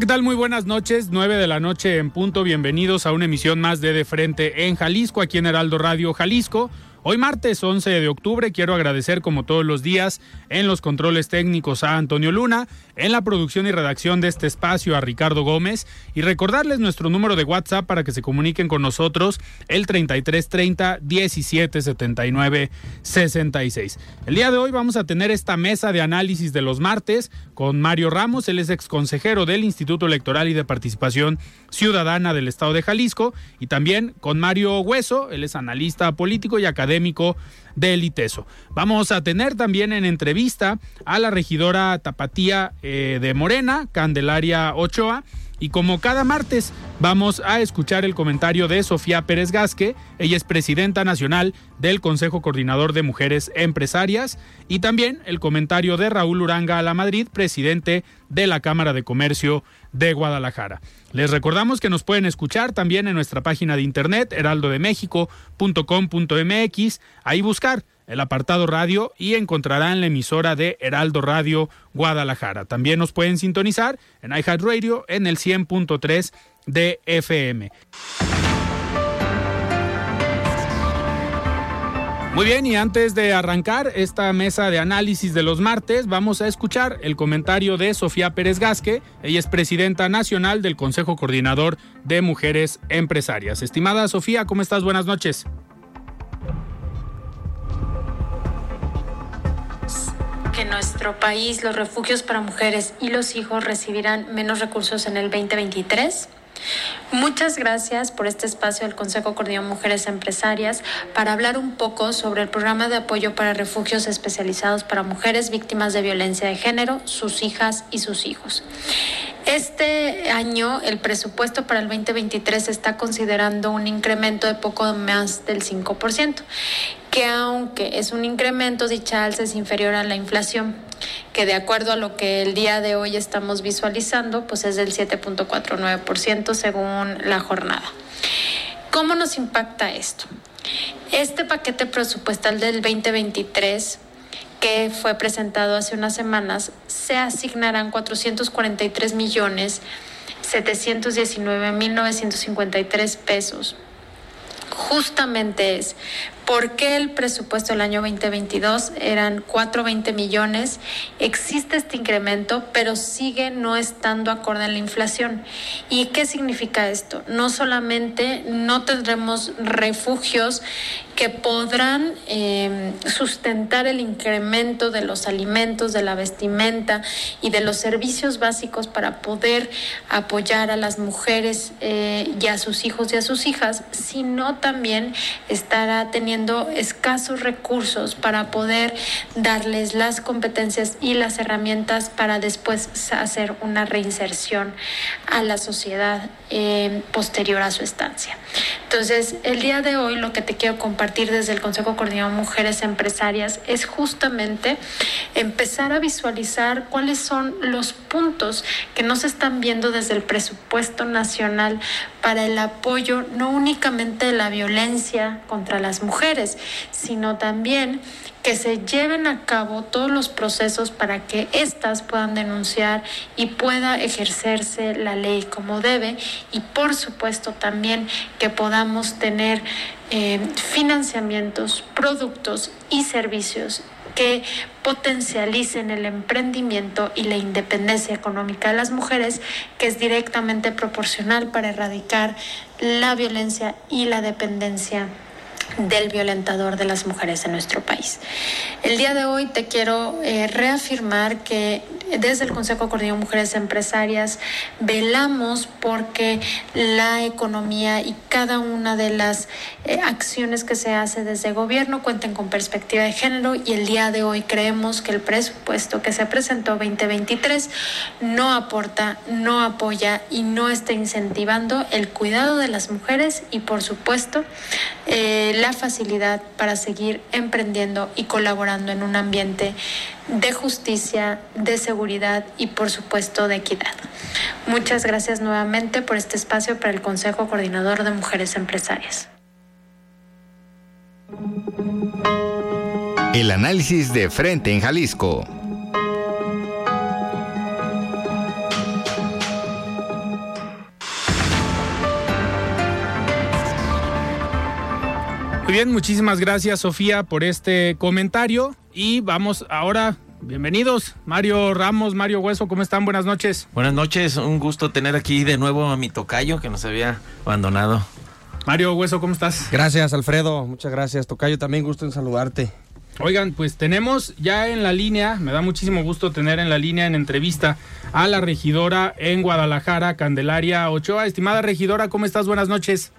¿Qué tal? Muy buenas noches. 9 de la noche en punto. Bienvenidos a una emisión más de De Frente en Jalisco, aquí en Heraldo Radio Jalisco. Hoy martes 11 de octubre quiero agradecer como todos los días en los controles técnicos a Antonio Luna, en la producción y redacción de este espacio a Ricardo Gómez y recordarles nuestro número de WhatsApp para que se comuniquen con nosotros el 3330 1779 66. El día de hoy vamos a tener esta mesa de análisis de los martes con Mario Ramos, él es ex consejero del Instituto Electoral y de Participación Ciudadana del Estado de Jalisco y también con Mario Hueso, él es analista político y académico académico del. Vamos a tener también en entrevista a la regidora Tapatía eh, de Morena, Candelaria Ochoa. Y como cada martes, vamos a escuchar el comentario de Sofía Pérez Gasque. Ella es presidenta nacional del Consejo Coordinador de Mujeres Empresarias. Y también el comentario de Raúl Uranga a la Madrid, presidente de la Cámara de Comercio de Guadalajara. Les recordamos que nos pueden escuchar también en nuestra página de internet heraldodemexico.com.mx, ahí buscar el apartado radio y encontrarán la emisora de Heraldo Radio Guadalajara. También nos pueden sintonizar en iHeartRadio en el 100.3 de FM. Muy bien, y antes de arrancar esta mesa de análisis de los martes, vamos a escuchar el comentario de Sofía Pérez Gasque. Ella es presidenta nacional del Consejo Coordinador de Mujeres Empresarias. Estimada Sofía, ¿cómo estás? Buenas noches. Que nuestro país, los refugios para mujeres y los hijos recibirán menos recursos en el 2023. Muchas gracias por este espacio del Consejo Coordinador Mujeres Empresarias para hablar un poco sobre el programa de apoyo para refugios especializados para mujeres víctimas de violencia de género, sus hijas y sus hijos. Este año el presupuesto para el 2023 está considerando un incremento de poco más del 5%, que aunque es un incremento, dicha alza es inferior a la inflación, que de acuerdo a lo que el día de hoy estamos visualizando, pues es del 7.49% según la jornada. ¿Cómo nos impacta esto? Este paquete presupuestal del 2023 que fue presentado hace unas semanas, se asignarán 443 millones 719 mil 953 pesos. Justamente es ¿Por qué el presupuesto del año 2022 eran 420 millones? Existe este incremento, pero sigue no estando acorde a la inflación. ¿Y qué significa esto? No solamente no tendremos refugios que podrán eh, sustentar el incremento de los alimentos, de la vestimenta y de los servicios básicos para poder apoyar a las mujeres eh, y a sus hijos y a sus hijas, sino también estará teniendo escasos recursos para poder darles las competencias y las herramientas para después hacer una reinserción a la sociedad eh, posterior a su estancia. Entonces, el día de hoy lo que te quiero compartir desde el Consejo Coordinador Mujeres Empresarias es justamente empezar a visualizar cuáles son los puntos que no se están viendo desde el presupuesto nacional para el apoyo no únicamente de la violencia contra las mujeres, sino también que se lleven a cabo todos los procesos para que éstas puedan denunciar y pueda ejercerse la ley como debe y por supuesto también que podamos tener eh, financiamientos, productos y servicios que potencialicen el emprendimiento y la independencia económica de las mujeres, que es directamente proporcional para erradicar la violencia y la dependencia del violentador de las mujeres en nuestro país. El día de hoy te quiero eh, reafirmar que desde el Consejo Coordinador de Mujeres Empresarias velamos porque la economía y cada una de las eh, acciones que se hace desde el gobierno cuenten con perspectiva de género y el día de hoy creemos que el presupuesto que se presentó 2023 no aporta, no apoya y no está incentivando el cuidado de las mujeres y por supuesto eh, la facilidad para seguir emprendiendo y colaborando en un ambiente de justicia, de seguridad y por supuesto de equidad. Muchas gracias nuevamente por este espacio para el Consejo Coordinador de Mujeres Empresarias. El análisis de frente en Jalisco. Bien, muchísimas gracias Sofía por este comentario y vamos ahora Bienvenidos, Mario Ramos, Mario Hueso, ¿cómo están? Buenas noches. Buenas noches, un gusto tener aquí de nuevo a mi tocayo que nos había abandonado. Mario Hueso, ¿cómo estás? Gracias, Alfredo, muchas gracias. Tocayo, también gusto en saludarte. Oigan, pues tenemos ya en la línea, me da muchísimo gusto tener en la línea en entrevista a la regidora en Guadalajara, Candelaria Ochoa. Estimada regidora, ¿cómo estás? Buenas noches.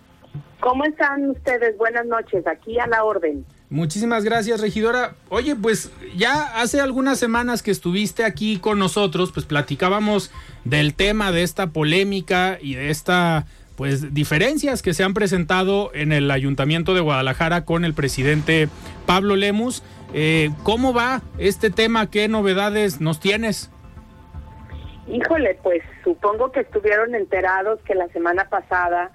¿Cómo están ustedes? Buenas noches, aquí a la orden. Muchísimas gracias, regidora. Oye, pues ya hace algunas semanas que estuviste aquí con nosotros, pues platicábamos del tema de esta polémica y de esta pues diferencias que se han presentado en el Ayuntamiento de Guadalajara con el presidente Pablo Lemus. Eh, ¿Cómo va este tema? ¿Qué novedades nos tienes? Híjole, pues supongo que estuvieron enterados que la semana pasada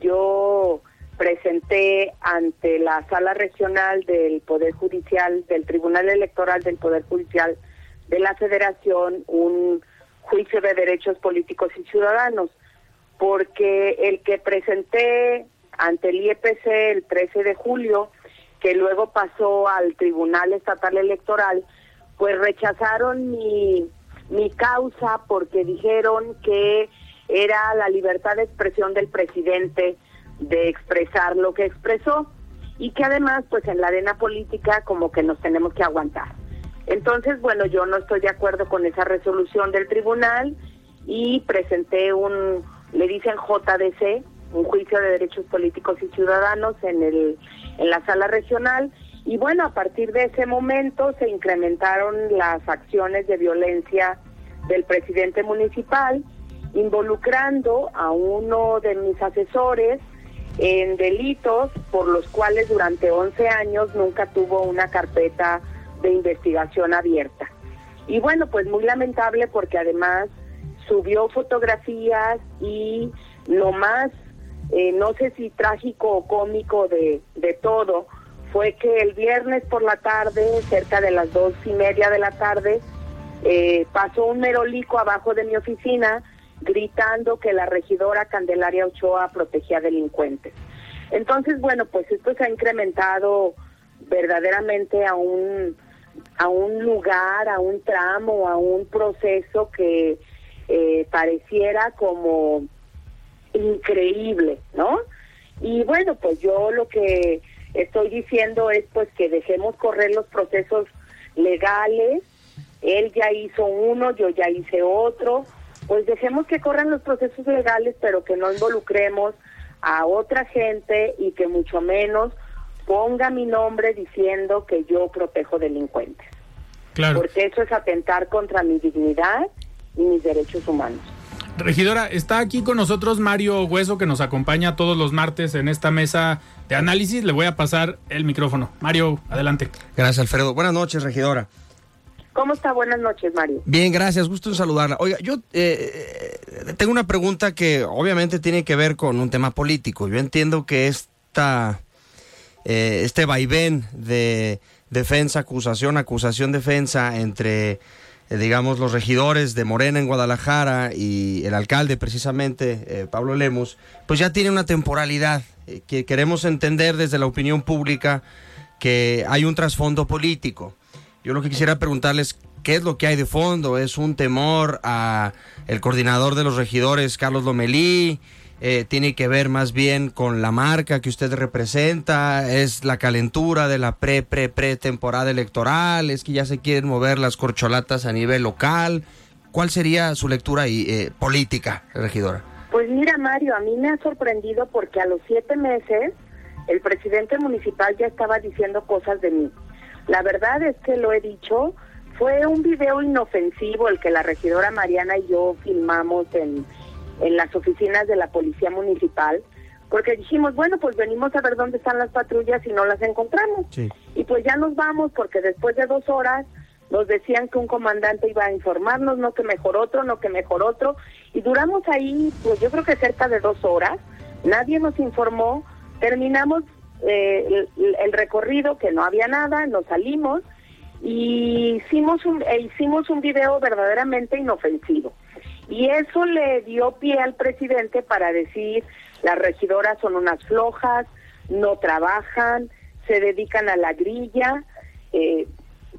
yo presenté ante la sala regional del Poder Judicial, del Tribunal Electoral del Poder Judicial de la Federación, un juicio de derechos políticos y ciudadanos, porque el que presenté ante el IEPC el 13 de julio, que luego pasó al Tribunal Estatal Electoral, pues rechazaron mi, mi causa porque dijeron que era la libertad de expresión del presidente de expresar lo que expresó y que además pues en la arena política como que nos tenemos que aguantar. Entonces, bueno, yo no estoy de acuerdo con esa resolución del tribunal y presenté un, le dicen JDC, un juicio de derechos políticos y ciudadanos en, el, en la sala regional. Y bueno, a partir de ese momento se incrementaron las acciones de violencia del presidente municipal, involucrando a uno de mis asesores, en delitos por los cuales durante 11 años nunca tuvo una carpeta de investigación abierta. Y bueno, pues muy lamentable porque además subió fotografías y lo más, eh, no sé si trágico o cómico de, de todo, fue que el viernes por la tarde, cerca de las dos y media de la tarde, eh, pasó un merolico abajo de mi oficina gritando que la regidora Candelaria Ochoa protegía delincuentes. Entonces, bueno, pues esto se ha incrementado verdaderamente a un a un lugar, a un tramo, a un proceso que eh, pareciera como increíble, ¿no? Y bueno, pues yo lo que estoy diciendo es pues que dejemos correr los procesos legales. Él ya hizo uno, yo ya hice otro pues dejemos que corran los procesos legales, pero que no involucremos a otra gente y que mucho menos ponga mi nombre diciendo que yo protejo delincuentes. Claro. Porque eso es atentar contra mi dignidad y mis derechos humanos. Regidora, está aquí con nosotros Mario Hueso, que nos acompaña todos los martes en esta mesa de análisis. Le voy a pasar el micrófono. Mario, adelante. Gracias, Alfredo. Buenas noches, regidora. ¿Cómo está? Buenas noches, Mario. Bien, gracias, gusto saludarla. Oiga, yo eh, tengo una pregunta que obviamente tiene que ver con un tema político. Yo entiendo que esta, eh, este vaivén de defensa, acusación, acusación, defensa entre, eh, digamos, los regidores de Morena en Guadalajara y el alcalde, precisamente, Pablo Lemos, pues ya tiene una temporalidad que queremos entender desde la opinión pública que hay un trasfondo político. Yo lo que quisiera preguntarles, ¿qué es lo que hay de fondo? ¿Es un temor a el coordinador de los regidores, Carlos Lomelí? eh, tiene que ver más bien con la marca que usted representa, es la calentura de la pre, pre, pre temporada electoral, es que ya se quieren mover las corcholatas a nivel local. ¿Cuál sería su lectura y, eh, política, regidora? Pues mira, Mario, a mí me ha sorprendido porque a los siete meses el presidente municipal ya estaba diciendo cosas de mí. La verdad es que lo he dicho, fue un video inofensivo el que la regidora Mariana y yo filmamos en, en las oficinas de la Policía Municipal, porque dijimos, bueno, pues venimos a ver dónde están las patrullas y no las encontramos. Y pues ya nos vamos porque después de dos horas nos decían que un comandante iba a informarnos, no que mejor otro, no que mejor otro, y duramos ahí, pues yo creo que cerca de dos horas, nadie nos informó, terminamos eh, el, recorrido, que no había nada, nos salimos y hicimos un, e hicimos un video verdaderamente inofensivo. Y eso le dio pie al presidente para decir, las regidoras son unas flojas, no trabajan, se dedican a la grilla, eh,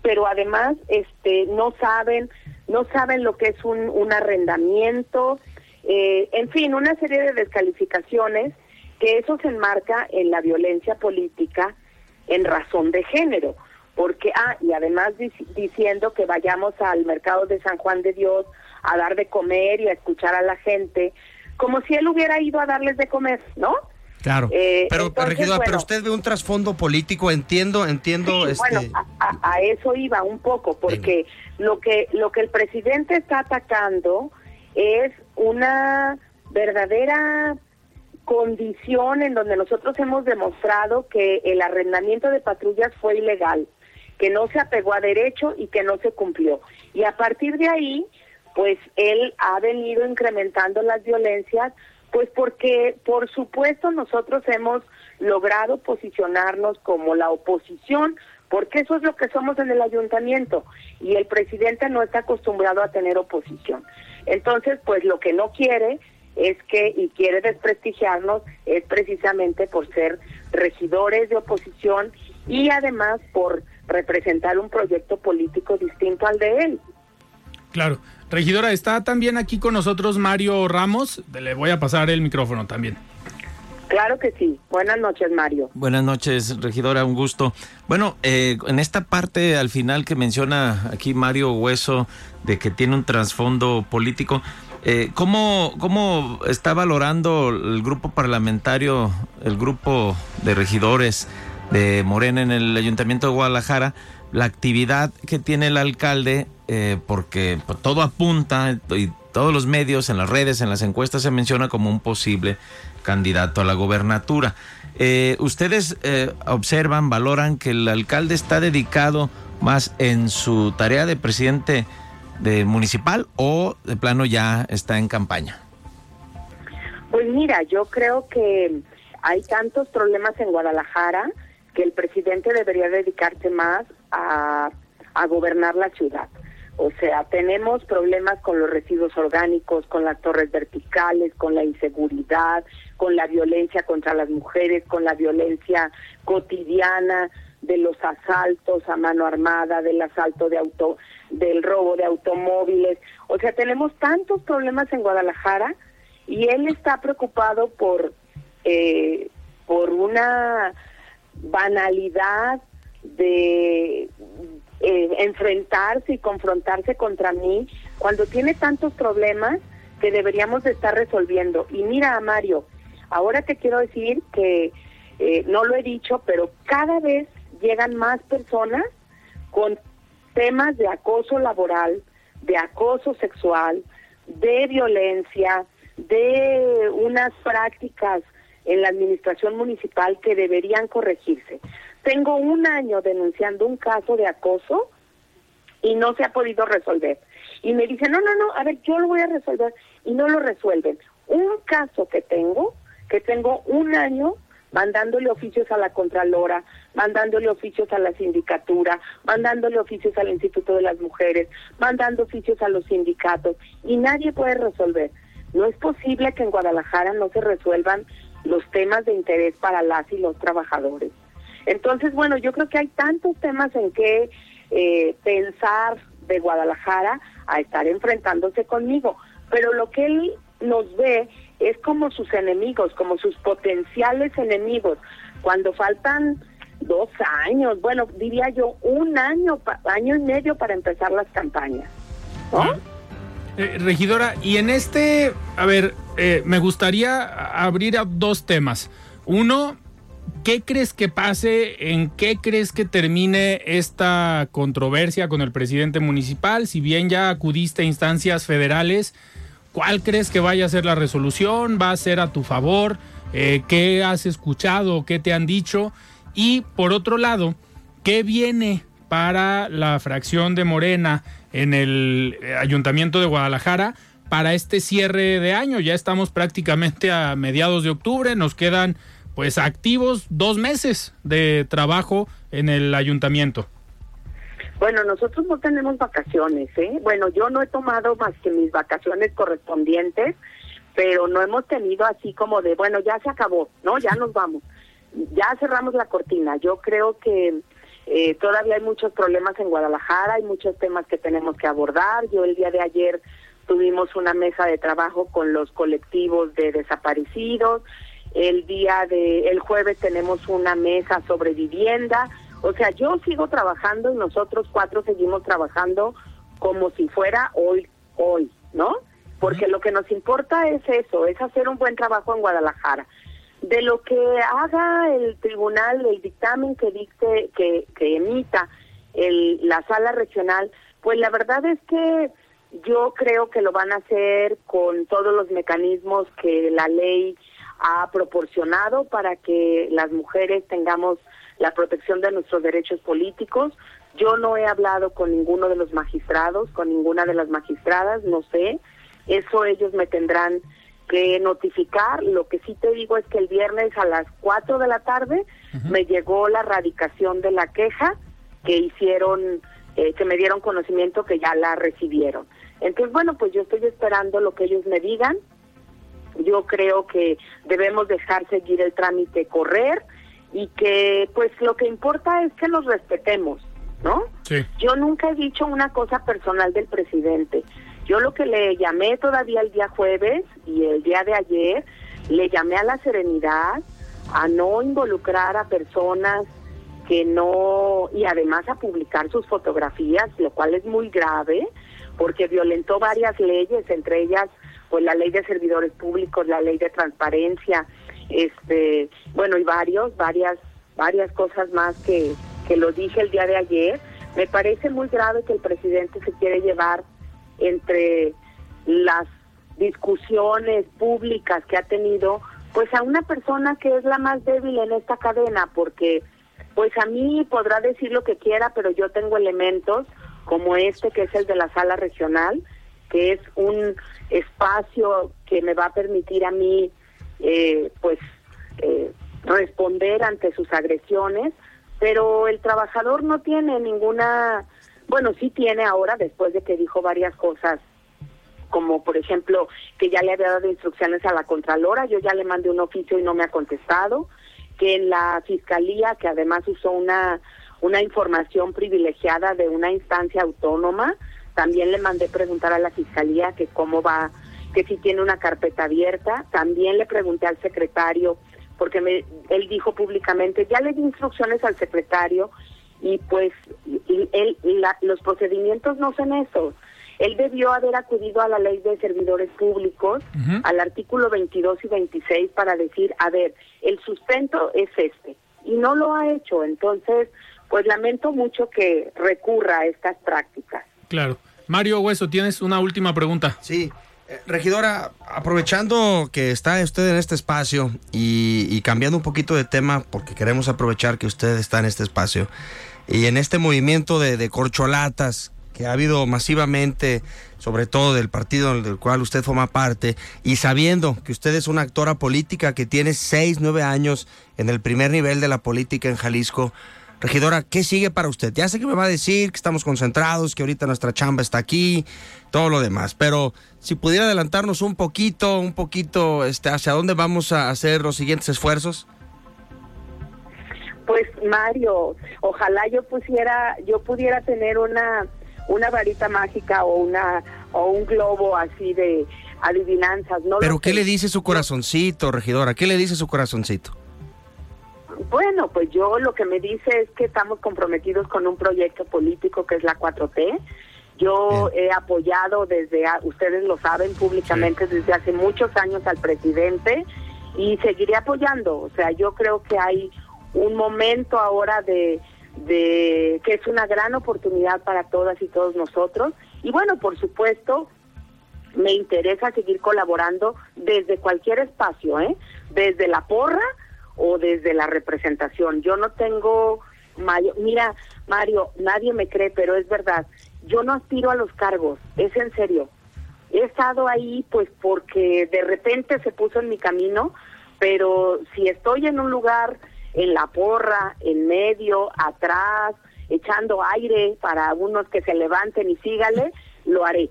pero además este no saben no saben lo que es un, arrendamiento, eh, en fin, una serie de descalificaciones que eso se enmarca en la violencia política en razón de género, porque, ah, y además diciendo que vayamos al mercado de San Juan de Dios a dar de comer y a escuchar a la gente, como si él hubiera ido a darles de comer, ¿no? Claro, eh, pero regidora, pero usted ve un trasfondo político, entiendo, entiendo. este... Bueno, a, eso iba un poco, porque lo que lo que el presidente está atacando es una verdadera condición en donde nosotros hemos demostrado que el arrendamiento de patrullas fue ilegal, que no se apegó a derecho y que no se cumplió. Y a partir de ahí, pues él ha venido incrementando las violencias pues porque, por supuesto, nosotros hemos logrado posicionarnos como la oposición, porque eso es lo que somos en el ayuntamiento y el presidente no está acostumbrado a tener oposición. Entonces, pues lo que no quiere es que, y quiere desprestigiarnos, es precisamente por ser regidores de oposición y además por representar un proyecto político distinto al de él. Claro. Regidora, está también aquí con nosotros Mario Ramos. Le voy a pasar el micrófono también. Claro que sí. Buenas noches, Mario. Buenas noches, regidora, un gusto. Bueno, eh, en esta parte al final que menciona aquí Mario Hueso de que tiene un trasfondo político, eh, ¿cómo, ¿cómo está valorando el grupo parlamentario, el grupo de regidores de Morena en el Ayuntamiento de Guadalajara, la actividad que tiene el alcalde eh, porque pues, todo apunta y todos los medios, en las redes, en las encuestas se menciona como un posible candidato a la gobernatura. Eh, ¿Ustedes observan, valoran que el alcalde está dedicado más en su tarea de presidente de municipal o de plano ya está en campaña? Pues mira, yo creo que hay tantos problemas en Guadalajara que el presidente debería dedicarse más a gobernar la ciudad. O sea, tenemos problemas con los residuos orgánicos, con las torres verticales, con la inseguridad, con la violencia contra las mujeres, con la violencia cotidiana de los asaltos a mano armada, del asalto de auto, del robo de automóviles. O sea, tenemos tantos problemas en Guadalajara y él está preocupado por eh, por una banalidad de eh, enfrentarse y confrontarse contra mí cuando tiene tantos problemas que deberíamos de estar resolviendo. Y mira, Mario, ahora te quiero decir que eh, no lo he dicho, pero cada vez llegan más personas con temas de acoso laboral, de acoso sexual, de violencia, de unas prácticas en la administración municipal que deberían corregirse. Tengo un año denunciando un caso de acoso y no se ha podido resolver. Y me dicen, no, no, no, a ver, yo lo voy a resolver y no lo resuelven. Un caso que tengo, que tengo un año mandándole oficios a la Contralora, mandándole oficios a la sindicatura, mandándole oficios al Instituto de las Mujeres, mandando oficios a los sindicatos y nadie puede resolver. No es posible que en Guadalajara no se resuelvan los temas de interés para las y los trabajadores. Entonces, bueno, yo creo que hay tantos temas en que eh, pensar de Guadalajara a estar enfrentándose conmigo, pero lo que él nos ve es como sus enemigos, como sus potenciales enemigos. Cuando faltan dos años, bueno, diría yo un año, año y medio para empezar las campañas. ¿no? Eh, regidora, y en este, a ver, eh, me gustaría abrir a dos temas. Uno, ¿qué crees que pase? ¿En qué crees que termine esta controversia con el presidente municipal? Si bien ya acudiste a instancias federales, ¿cuál crees que vaya a ser la resolución? ¿Va a ser a tu favor? Eh, ¿Qué has escuchado? ¿Qué te han dicho? Y por otro lado, ¿qué viene para la fracción de Morena en el eh, Ayuntamiento de Guadalajara para este cierre de año. Ya estamos prácticamente a mediados de octubre, nos quedan pues activos dos meses de trabajo en el ayuntamiento. Bueno, nosotros no tenemos vacaciones, ¿eh? Bueno, yo no he tomado más que mis vacaciones correspondientes, pero no hemos tenido así como de, bueno, ya se acabó, ¿no? Ya nos vamos. Ya cerramos la cortina. Yo creo que eh, todavía hay muchos problemas en Guadalajara, hay muchos temas que tenemos que abordar. Yo el día de ayer tuvimos una mesa de trabajo con los colectivos de desaparecidos. El día de el jueves tenemos una mesa sobre vivienda. O sea, yo sigo trabajando y nosotros cuatro seguimos trabajando como si fuera hoy hoy, ¿no? Porque lo que nos importa es eso, es hacer un buen trabajo en Guadalajara de lo que haga el tribunal, el dictamen que dicte, que, que emita el, la sala regional, pues la verdad es que yo creo que lo van a hacer con todos los mecanismos que la ley ha proporcionado para que las mujeres tengamos la protección de nuestros derechos políticos. Yo no he hablado con ninguno de los magistrados, con ninguna de las magistradas, no sé. Eso ellos me tendrán que notificar. Lo que sí te digo es que el viernes a las 4 de la tarde me llegó la radicación de la queja que hicieron, eh, que me dieron conocimiento que ya la recibieron. Entonces, bueno, pues yo estoy esperando lo que ellos me digan. Yo creo que debemos dejar seguir el trámite correr y que pues lo que importa es que nos respetemos, ¿no? Sí. Yo nunca he dicho una cosa personal del presidente. Yo lo que le llamé todavía el día jueves y el día de ayer, le llamé a la serenidad, a no involucrar a personas que no, y además a publicar sus fotografías, lo cual es muy grave, porque violentó varias leyes, entre ellas pues la ley de servidores públicos, la ley de transparencia, este, bueno, y varios, varias, varias cosas más que, que lo dije el día de ayer. Me parece muy grave que el presidente se quiere llevar entre las discusiones públicas que ha tenido, pues a una persona que es la más débil en esta cadena, porque pues a mí podrá decir lo que quiera, pero yo tengo elementos como este que es el de la sala regional, que es un espacio que me va a permitir a mí eh, pues eh, responder ante sus agresiones, pero el trabajador no tiene ninguna bueno, sí tiene ahora, después de que dijo varias cosas, como por ejemplo que ya le había dado instrucciones a la Contralora, yo ya le mandé un oficio y no me ha contestado, que en la Fiscalía, que además usó una, una información privilegiada de una instancia autónoma, también le mandé preguntar a la Fiscalía que cómo va, que si tiene una carpeta abierta, también le pregunté al secretario, porque me, él dijo públicamente, ya le di instrucciones al secretario y pues él, los procedimientos no son esos. Él debió haber acudido a la ley de servidores públicos, al artículo 22 y 26, para decir, a ver, el sustento es este, y no lo ha hecho. Entonces, pues lamento mucho que recurra a estas prácticas. Claro. Mario Hueso, tienes una última pregunta. Sí. Eh, regidora, aprovechando que está usted en este espacio y, y, cambiando un poquito de tema, porque queremos aprovechar que usted está en este espacio, y en este movimiento de, corcholatas que ha habido masivamente, sobre todo del partido del cual usted forma parte, y sabiendo que usted es una actora política que tiene seis, nueve años en el primer nivel de la política en Jalisco, Regidora, ¿qué sigue para usted? Ya sé que me va a decir que estamos concentrados, que ahorita nuestra chamba está aquí, todo lo demás, pero si pudiera adelantarnos un poquito, un poquito, este, hacia dónde vamos a hacer los siguientes esfuerzos. Pues Mario, ojalá yo pusiera, yo pudiera tener una una varita mágica o una o un globo así de adivinanzas. No Pero ¿qué le dice su corazoncito, regidora? ¿Qué le dice su corazoncito? Bueno, pues yo lo que me dice es que estamos comprometidos con un proyecto político que es la 4T. Yo he apoyado desde, ustedes lo saben públicamente, desde hace muchos años al presidente y seguiré apoyando. O sea, yo creo que hay un momento ahora de, de que es una gran oportunidad para todas y todos nosotros. Y bueno, por supuesto, me interesa seguir colaborando desde cualquier espacio, ¿eh? Desde la porra o desde la representación. Yo no tengo, mira, Mario, nadie me cree, pero es verdad, yo no aspiro a los cargos, es en serio. He estado ahí pues porque de repente se puso en mi camino, pero si estoy en un lugar, en la porra, en medio, atrás, echando aire para unos que se levanten y sígale, lo haré.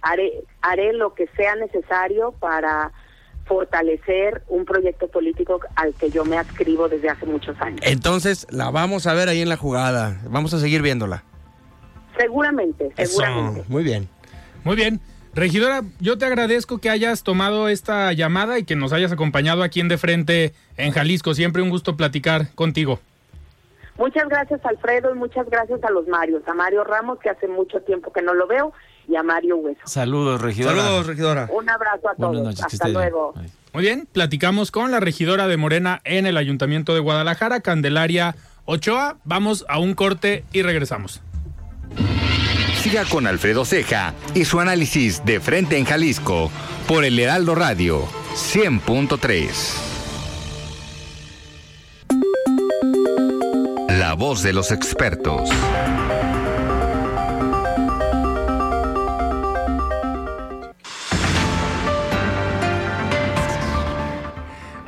Haré, haré lo que sea necesario para fortalecer un proyecto político al que yo me adscribo desde hace muchos años. Entonces, la vamos a ver ahí en la jugada. Vamos a seguir viéndola. Seguramente, seguramente. muy bien. Muy bien. Regidora, yo te agradezco que hayas tomado esta llamada y que nos hayas acompañado aquí en De Frente en Jalisco. Siempre un gusto platicar contigo. Muchas gracias, Alfredo, y muchas gracias a los Marios. A Mario Ramos, que hace mucho tiempo que no lo veo, y a Mario Hueso. Saludos, regidora. Saludos, regidora. Un abrazo a todos. Hasta luego. Muy bien, platicamos con la regidora de Morena en el Ayuntamiento de Guadalajara, Candelaria Ochoa. Vamos a un corte y regresamos. Siga con Alfredo Ceja y su análisis de frente en Jalisco por el Heraldo Radio 100.3. La voz de los expertos.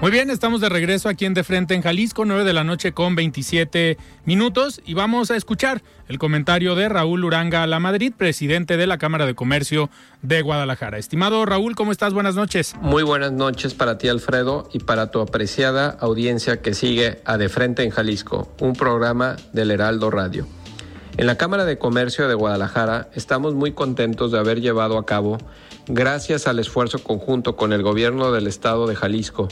Muy bien, estamos de regreso aquí en De Frente en Jalisco, 9 de la noche con 27 minutos y vamos a escuchar el comentario de Raúl Uranga La Madrid, presidente de la Cámara de Comercio de Guadalajara. Estimado Raúl, ¿cómo estás? Buenas noches. Muy buenas noches para ti, Alfredo, y para tu apreciada audiencia que sigue a De Frente en Jalisco, un programa del Heraldo Radio. En la Cámara de Comercio de Guadalajara estamos muy contentos de haber llevado a cabo, gracias al esfuerzo conjunto con el gobierno del estado de Jalisco,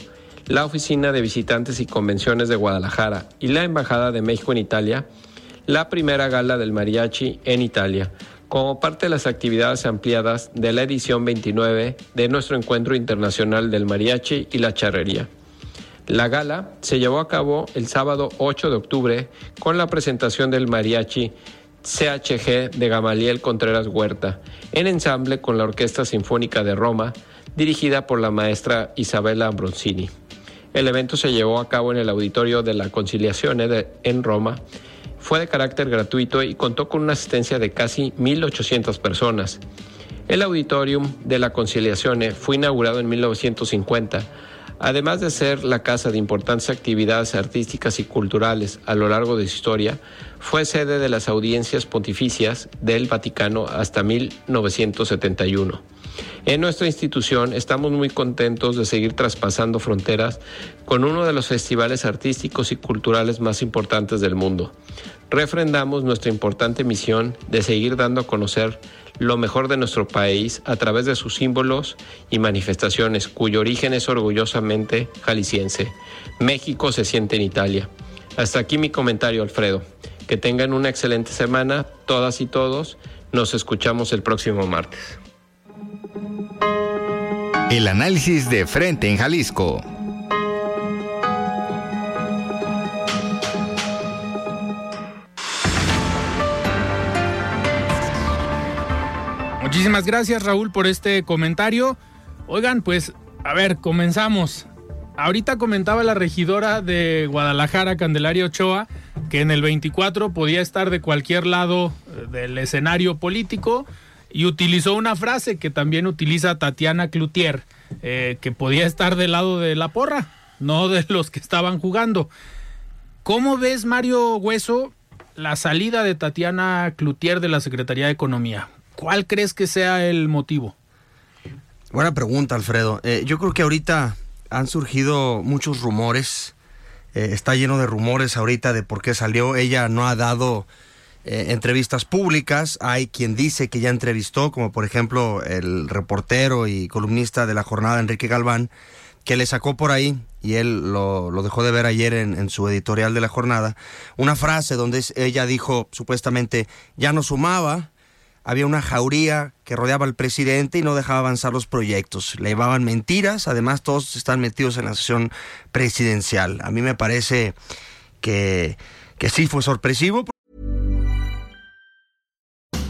la Oficina de Visitantes y Convenciones de Guadalajara y la Embajada de México en Italia, la primera gala del mariachi en Italia, como parte de las actividades ampliadas de la edición 29 de nuestro encuentro internacional del mariachi y la charrería. La gala se llevó a cabo el sábado 8 de octubre con la presentación del mariachi CHG de Gamaliel Contreras Huerta, en ensamble con la Orquesta Sinfónica de Roma, dirigida por la maestra Isabella Bronzini. El evento se llevó a cabo en el auditorio de la Conciliación en Roma. Fue de carácter gratuito y contó con una asistencia de casi 1.800 personas. El auditorium de la Conciliación fue inaugurado en 1950. Además de ser la casa de importantes actividades artísticas y culturales a lo largo de su historia, fue sede de las audiencias pontificias del Vaticano hasta 1971. En nuestra institución estamos muy contentos de seguir traspasando fronteras con uno de los festivales artísticos y culturales más importantes del mundo. Refrendamos nuestra importante misión de seguir dando a conocer lo mejor de nuestro país a través de sus símbolos y manifestaciones, cuyo origen es orgullosamente jalisciense. México se siente en Italia. Hasta aquí mi comentario, Alfredo. Que tengan una excelente semana, todas y todos. Nos escuchamos el próximo martes. El análisis de frente en Jalisco. Muchísimas gracias Raúl por este comentario. Oigan, pues, a ver, comenzamos. Ahorita comentaba la regidora de Guadalajara, Candelaria Ochoa, que en el 24 podía estar de cualquier lado eh, del escenario político y utilizó una frase que también utiliza Tatiana Cloutier, eh, que podía estar del lado de la porra, no de los que estaban jugando. ¿Cómo ves, Mario Hueso, la salida de Tatiana Cloutier de la Secretaría de Economía? ¿Cuál crees que sea el motivo? Buena pregunta, Alfredo. Eh, yo creo que ahorita han surgido muchos rumores. Eh, está lleno de rumores ahorita de por qué salió. Ella no ha dado eh, entrevistas públicas. Hay quien dice que ya entrevistó, como por ejemplo el reportero y columnista de la jornada, Enrique Galván, que le sacó por ahí, y él lo, dejó de ver ayer en, en, su editorial de la jornada, una frase donde ella dijo supuestamente ya no sumaba, había una jauría que rodeaba al presidente y no dejaba avanzar los proyectos. Le llevaban mentiras, además todos están metidos en la sesión presidencial. A mí me parece que, que sí fue sorpresivo.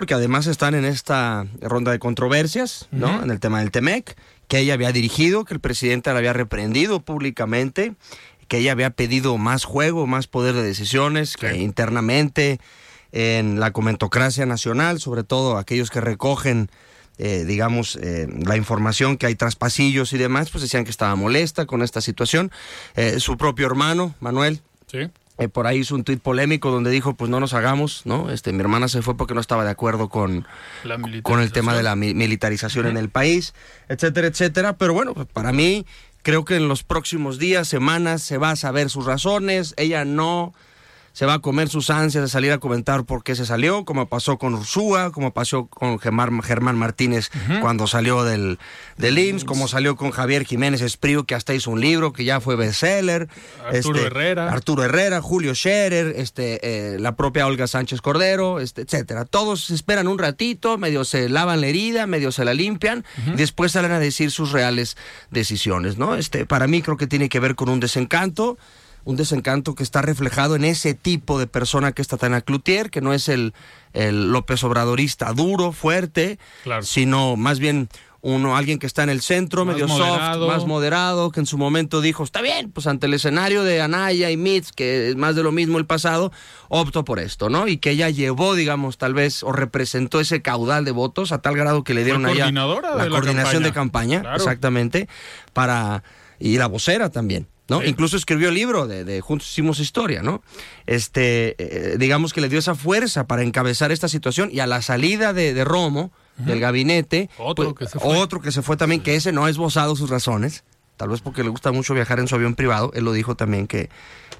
Porque además están en esta ronda de controversias, ¿no? Uh -huh. En el tema del TEMEC, que ella había dirigido, que el presidente la había reprendido públicamente. que ella había pedido más juego, más poder de decisiones, que internamente en la comentocracia nacional, sobre todo aquellos que recogen, eh, digamos, eh, la información que hay tras pasillos y demás, pues decían que estaba molesta con esta situación. Eh, su propio hermano, Manuel, sí. Por ahí hizo un tuit polémico donde dijo, pues no nos hagamos, ¿no? Este, mi hermana se fue porque no estaba de acuerdo con, con el tema de la mi militarización uh -huh. en el país, etcétera, etcétera. Pero bueno, pues para mí Creo que en los próximos días, semanas, se va a saber sus razones. Ella no se va a comer sus ansias de salir a comentar por qué se salió, como pasó con Ursúa, como pasó con Germán, Germán Martínez uh -huh. cuando salió del, del IMSS, como salió con Javier Jiménez Esprío, que hasta hizo un libro que ya fue bestseller. Arturo este, Herrera. Arturo Herrera, Julio Scherer, este, eh, la propia Olga Sánchez Cordero, este, etcétera. Todos esperan un ratito, medio se lavan la herida, medio se la limpian, uh -huh. y después salen a decir sus reales decisiones, ¿no? Este, para mí creo que tiene que ver con un desencanto un desencanto que está reflejado en ese tipo de persona que es Tatiana Cloutier, que no es el, el López Obradorista duro, fuerte, claro. sino más bien uno, alguien que está en el centro, más medio moderado. soft, más moderado, que en su momento dijo, está bien, pues ante el escenario de Anaya y Mitz, que es más de lo mismo el pasado, optó por esto, ¿no? Y que ella llevó, digamos, tal vez, o representó ese caudal de votos a tal grado que le dieron allá la, la, coordinación campaña. de campaña, claro. exactamente, para, y la vocera también. ¿No? Sí. Incluso escribió el libro de, de, Juntos Hicimos Historia, ¿no? Este, eh, digamos que le dio esa fuerza para encabezar esta situación y a la salida de, de Romo, uh -huh. del gabinete, otro, pues, que se fue. otro que se fue también, que ese no ha esbozado sus razones, tal vez porque le gusta mucho viajar en su avión privado, él lo dijo también que,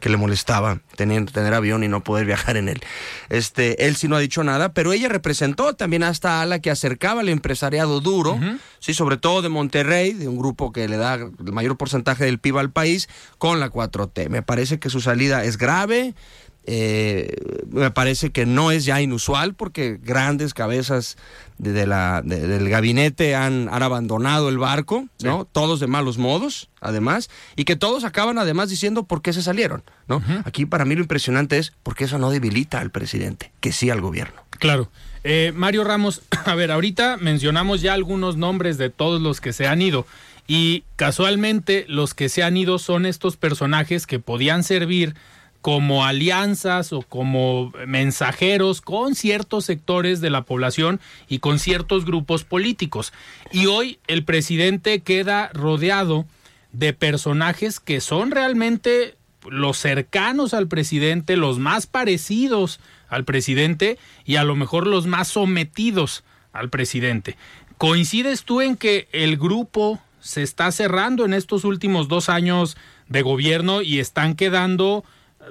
que le molestaba tener, tener avión y no poder viajar en él. Este, él sí no ha dicho nada, pero ella representó también a esta ala que acercaba al empresariado duro, uh -huh. sí, sobre todo de Monterrey, de un grupo que le da el mayor porcentaje del PIB al país, con la 4T. Me parece que su salida es grave, eh, me parece que no es ya inusual porque grandes cabezas de, de la, de, del gabinete han, han, abandonado el barco, sí. ¿no? Todos de malos modos, además, y que todos acaban además diciendo por qué se salieron, ¿no? Uh -huh. Aquí para mí lo impresionante es porque eso no debilita al presidente, que sí al gobierno. Claro. Eh, Mario Ramos, a ver, ahorita mencionamos ya algunos nombres de todos los que se han ido. Y casualmente los que se han ido son estos personajes que podían servir como alianzas o como mensajeros con ciertos sectores de la población y con ciertos grupos políticos. Y hoy el presidente queda rodeado de personajes que son realmente los cercanos al presidente, los más parecidos al presidente y a lo mejor los más sometidos al presidente. ¿Coincides tú en que el grupo se está cerrando en estos últimos dos años de gobierno y están quedando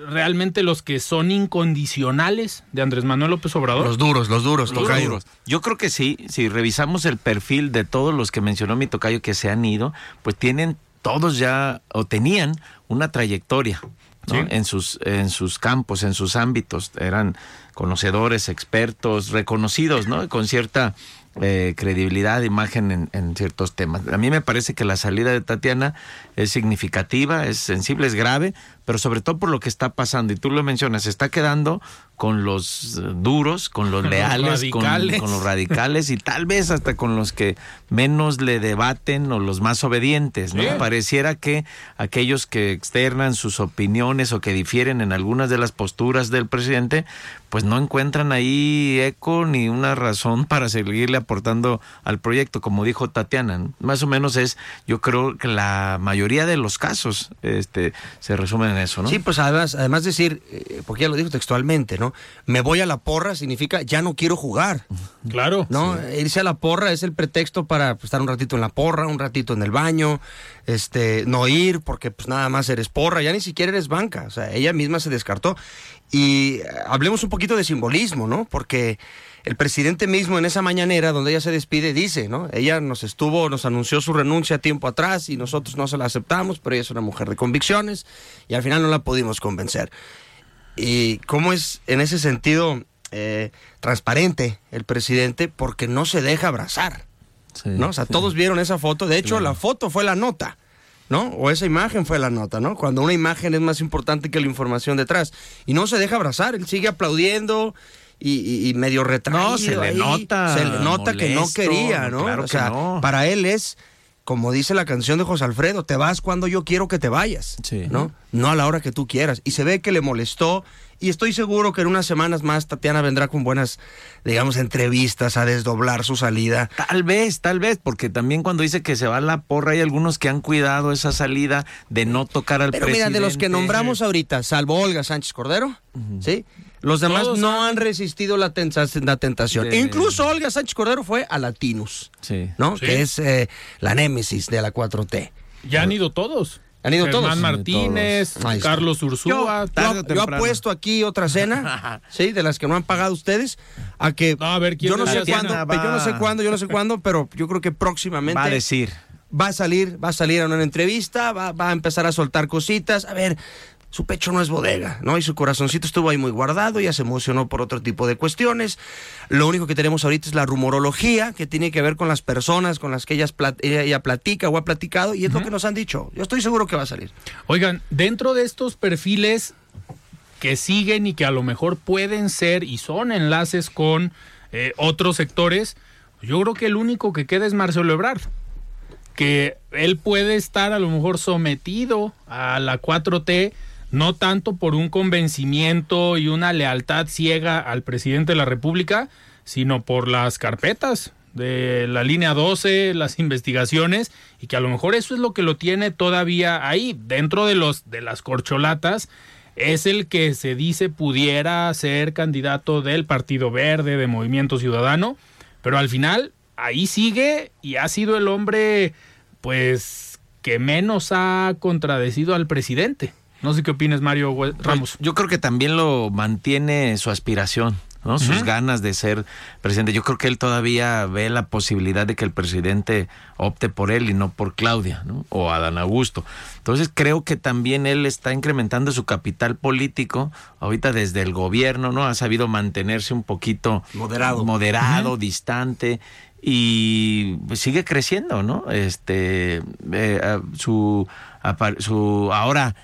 realmente los que son incondicionales de Andrés Manuel López Obrador? Los duros, los duros, los tocayo. duros. Yo creo que sí, si revisamos el perfil de todos los que mencionó mi tocayo que se han ido, pues tienen todos ya o tenían una trayectoria ¿no? sí. en sus en sus campos, en sus ámbitos, eran conocedores, expertos, reconocidos, ¿no? Con cierta eh, credibilidad, imagen en, en, ciertos temas. A mí me parece que la salida de Tatiana es significativa, es sensible, es grave, pero sobre todo por lo que está pasando, y tú lo mencionas, se está quedando con los eh, duros, con los leales, con, los radicales y tal vez hasta con los que menos le debaten o los más obedientes, ¿no? Sí. Pareciera que aquellos que externan sus opiniones o que difieren en algunas de las posturas del presidente, pues no encuentran ahí eco ni una razón para seguirle aportando al proyecto, como dijo Tatiana. Más o menos es, yo creo que la mayoría de los casos este, se resumen en eso, ¿no? Sí, pues además, además decir, eh, porque ya lo dijo textualmente, ¿no? Me voy a la porra significa ya no quiero jugar, Claro. ¿no? Irse a la porra es el pretexto para pues, estar un ratito en la porra, un ratito en el baño, este, no ir porque pues nada más eres porra, ya ni siquiera eres banca, o sea, ella misma se descartó. Y eh, hablemos un poquito de simbolismo, ¿no? Porque el presidente mismo en esa mañanera donde ella se despide dice, ¿no? Ella nos estuvo, nos anunció su renuncia tiempo atrás y nosotros no se la aceptamos, pero ella es una mujer de convicciones y al final no la pudimos convencer. Y cómo es en ese sentido eh, transparente el presidente porque no se deja abrazar, Sí, ¿no? O sea, sí. todos vieron esa foto. De hecho, la foto fue la nota, ¿no? O esa imagen fue la nota, ¿no? Cuando una imagen es más importante que la información detrás. Y no se deja abrazar, él sigue aplaudiendo y, y- y medio retraído. No, se le ahí. nota Se le nota que no quería, ¿no? claro o que sea, no. para él es, como dice la canción de José Alfredo, te vas cuando yo quiero que te vayas, Sí. ¿no? No a la hora que tú quieras. Y se ve que le molestó. Y estoy seguro que en unas semanas más Tatiana vendrá con buenas, digamos, entrevistas a desdoblar su salida. Tal vez, tal vez, porque también cuando dice que se va a la porra, hay algunos que han cuidado esa salida de no tocar al Pero mira, de los que nombramos ahorita, salvo Olga Sánchez Cordero, ¿sí? Los demás Todos no han resistido la, tensa- la tentación. De- Incluso Olga Sánchez Cordero fue a Latinus, Sí. ¿no? Sí. Que es eh, la némesis de la 4T. Ya han ido todos. Han ido Germán todos. Martínez, Todos. Carlos Ursúa. Yo, yo temprano. apuesto aquí otra cena, sí, de las que no han pagado ustedes, a que No, a ver, ¿quién yo no sé cuándo, va- yo no sé cuándo, yo no sé cuándo, pero yo creo que próximamente Va a decir. va a salir, va a salir a una entrevista, va, va a empezar a soltar cositas. A ver, su pecho no es bodega, ¿no? Y su corazoncito estuvo ahí muy guardado, ya se emocionó por otro tipo de cuestiones. Lo único que tenemos ahorita es la rumorología, que tiene que ver con las personas con las que ellas plat- ella, ella platica o ha platicado, y es lo que nos han dicho. Yo estoy seguro que va a salir. Oigan, dentro de estos perfiles que siguen y que a lo mejor pueden ser y son enlaces con eh, otros sectores, yo creo que el único que queda es Marcelo Ebrard. Que él puede estar a lo mejor sometido a la 4T, no tanto por un convencimiento y una lealtad ciega al presidente de la República, sino por las carpetas de la línea 12, las investigaciones, y que a lo mejor eso es lo que lo tiene todavía ahí, dentro de los de las corcholatas, es el que se dice pudiera ser candidato del Partido Verde, de Movimiento Ciudadano, pero al final ahí sigue y ha sido el hombre, pues, que menos ha contradecido al presidente. No sé qué opinas, Mario Ramos. Yo creo que también lo mantiene su aspiración, ¿no? Sus ganas de ser presidente. Yo creo que él todavía ve la posibilidad de que el presidente opte por él y no por Claudia, ¿no? O Adán Augusto. Entonces creo que también él está incrementando su capital político ahorita desde el gobierno, ¿no? Ha sabido mantenerse un poquito Moderado. moderado, distante y pues, sigue creciendo, ¿no? Este eh, su su ahora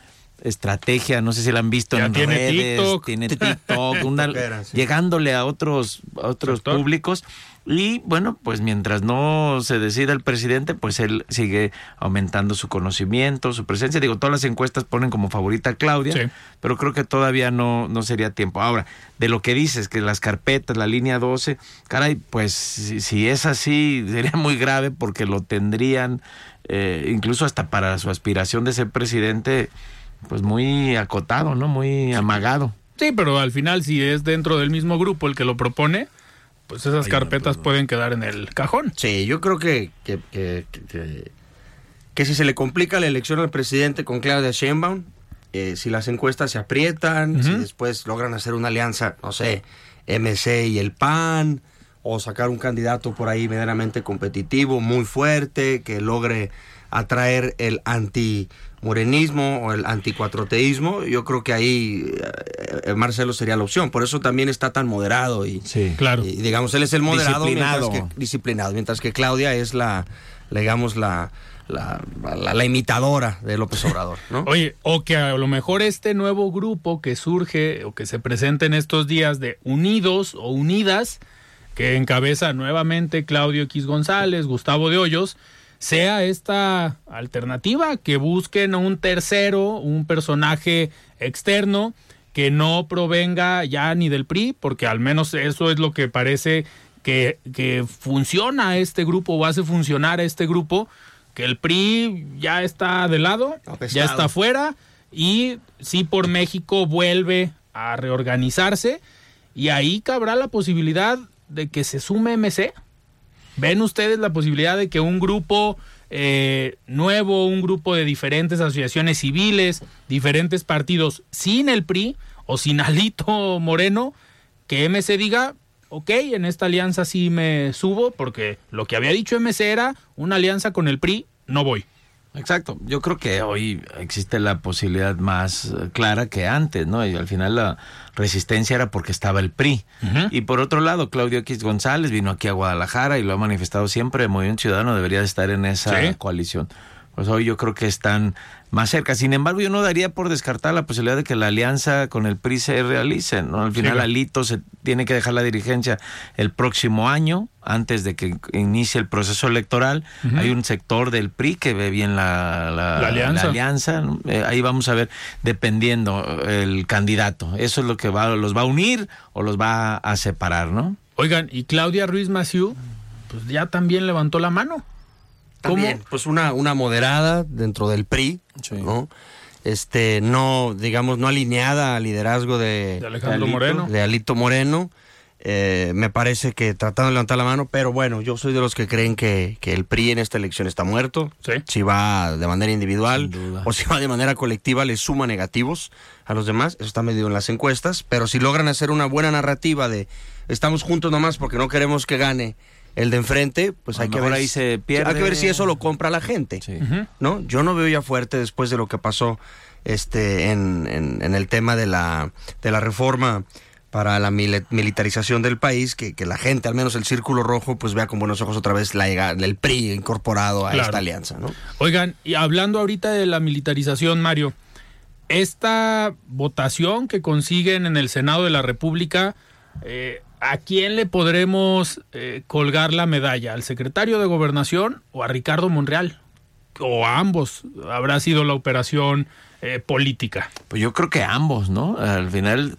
estrategia, no sé si la han visto Ya en tiene redes, TikTok. tiene TikTok, una- llegándole a otros a otros públicos y bueno, pues mientras no se decida el presidente, pues él sigue aumentando su conocimiento, su presencia. Digo, todas las encuestas ponen como favorita a Claudia, Sí. pero creo que todavía no, no sería tiempo. Ahora, de lo que dices, que las carpetas, la línea 12, caray, pues si, si es así, sería muy grave porque lo tendrían, eh, incluso hasta para su aspiración de ser presidente, pues muy acotado, ¿no? Muy amagado. Sí, pero al final, si es dentro del mismo grupo el que lo propone, pues esas carpetas pueden quedar en el cajón. Sí, yo creo que, que, que, que- que si se le complica la elección al presidente con Claudia Sheinbaum, eh, si las encuestas se aprietan, si después logran hacer una alianza, no sé, MC y el PAN, o sacar un candidato por ahí medianamente competitivo, muy fuerte, que logre atraer el antimorenismo o el anticuatroteísmo, yo creo que ahí eh, eh, Marcelo sería la opción. Por eso también está tan moderado y, Claro. y, digamos, él es el moderado, Disciplinado. mientras que disciplinado, mientras que Claudia es la, la, digamos, la, la, la, la imitadora de López Obrador, ¿no? Oye, o que a lo mejor este nuevo grupo que surge o que se presenta en estos días de Unidos o Unidas, que encabeza nuevamente Claudio X González, Gustavo de Hoyos, sea esta alternativa, que busquen un tercero, un personaje externo que no provenga ya ni del PRI, porque al menos eso es lo que parece que, que funciona este grupo o hace funcionar este grupo, que el PRI ya está de lado, ya está fuera y sí por México vuelve a reorganizarse y ahí cabrá la posibilidad de que se sume MC. ¿Ven ustedes la posibilidad de que un grupo eh, nuevo, un grupo de diferentes asociaciones civiles, diferentes partidos, sin el PRI o sin Alito Moreno, que MC diga, ok, en esta alianza sí me subo, porque lo que había dicho MC era una alianza con el PRI, no voy. Exacto. Yo creo que hoy existe la posibilidad más eh, clara que antes, ¿no? Y al final la resistencia era porque estaba el PRI. Y por otro lado, Claudio X González vino aquí a Guadalajara y lo ha manifestado siempre. El Movimiento Ciudadano debería de estar en esa Sí. coalición. Pues hoy yo creo que están más cerca. Sin embargo, yo no daría por descartar la posibilidad de que la alianza con el PRI se realice. ¿no? Al final, Sí. Alito se tiene que dejar la dirigencia el próximo año, antes de que inicie el proceso electoral. Hay un sector del PRI que ve bien la, la- La alianza. la alianza, ¿no? Eh, ahí vamos a ver, dependiendo el candidato. Eso es lo que va, los va a unir o los va a separar, ¿no? Oigan, y Claudia Ruiz Maciú, pues ya también levantó la mano. ¿Cómo? Pues una, una moderada dentro del PRI, Sí. ¿no? Este, no, digamos, no alineada al liderazgo de, De Alejandro Alito. Moreno. de Alito Moreno. Eh, me parece que tratando de levantar la mano, pero bueno, yo soy de los que creen que, que el PRI en esta elección está muerto. Sí. Si va de manera individual o si va de manera colectiva, le suma negativos a los demás. Eso está medido en las encuestas. Pero si logran hacer una buena narrativa de estamos juntos nomás porque no queremos que gane el de enfrente, pues A hay que ver. ahí si- se pierde. Hay que ver si eso lo compra la gente. Sí. ¿no? Yo no veo ya fuerte después de lo que pasó este en, en- en el tema de la, de la reforma para la mili- militarización del país, que, que la gente, al menos el Círculo Rojo, pues vea con buenos ojos otra vez la, el PRI incorporado a Claro. esta alianza, ¿no? Oigan, y hablando ahorita de la militarización, Mario, esta votación que consiguen en el Senado de la República, eh, ¿a quién le podremos eh, colgar la medalla? ¿Al secretario de Gobernación o a Ricardo Monreal? O a ambos habrá sido la operación eh, política. Pues yo creo que ambos, ¿no? Al final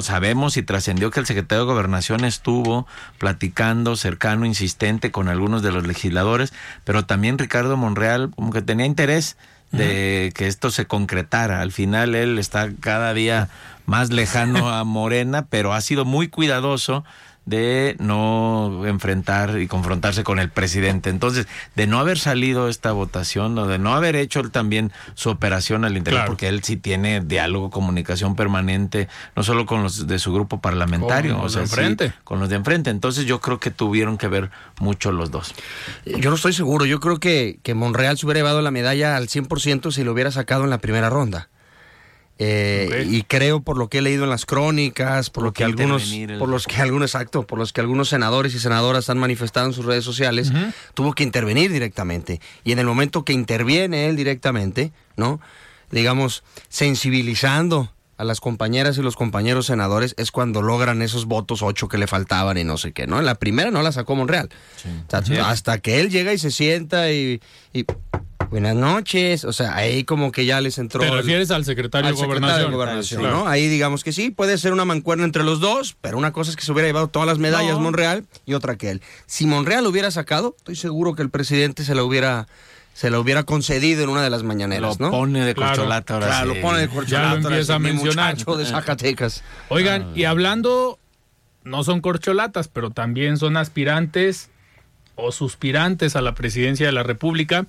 sabemos y trascendió que el secretario de Gobernación estuvo platicando cercano, insistente con algunos de los legisladores, pero también Ricardo Monreal como que tenía interés de que esto se concretara. Al final él está cada día más lejano a Morena, pero ha sido muy cuidadoso de no enfrentar y confrontarse con el presidente. Entonces, de no haber salido esta votación o de no haber hecho él también su operación al interior, Claro. porque él sí tiene diálogo, comunicación permanente, no solo con los de su grupo parlamentario, Con los o sea, de sí, enfrente. con los de enfrente. Entonces, yo creo que tuvieron que ver mucho los dos. Yo no estoy seguro, yo creo que, que Monreal se hubiera llevado la medalla al 100% si lo hubiera sacado en la primera ronda. Eh. Y creo por lo que he leído en las crónicas, por lo que que algunos, el- por los que algunos, exacto, por los que algunos senadores y senadoras han manifestado en sus redes sociales, tuvo que intervenir directamente. Y en el momento que interviene él directamente, ¿no? Digamos, sensibilizando a las compañeras y los compañeros senadores es cuando logran esos votos ocho que le faltaban y no sé qué, ¿no? En la primera no la sacó Monreal. O sea, Sí. hasta que él llega y se sienta y, y, buenas noches, o sea, ahí como que ya les entró ¿Te el- refieres al secretario, al de secretario Gobernación? de Gobernación, Claro. ¿no? Ahí digamos que sí, puede ser una mancuerna entre los dos, pero una cosa es que se hubiera llevado todas las medallas No. Monreal y otra que él. Si Monreal lo hubiera sacado, estoy seguro que el presidente se la hubiera se la hubiera concedido en una de las mañaneras, Lo ¿no? pone de Claro. corcholata ahora Claro, sí. lo pone de Ya corcholata, lo ahora empieza a mencionar. muchacho de Zacatecas. Oigan, y hablando, no son corcholatas, pero también son aspirantes o suspirantes a la presidencia de la República.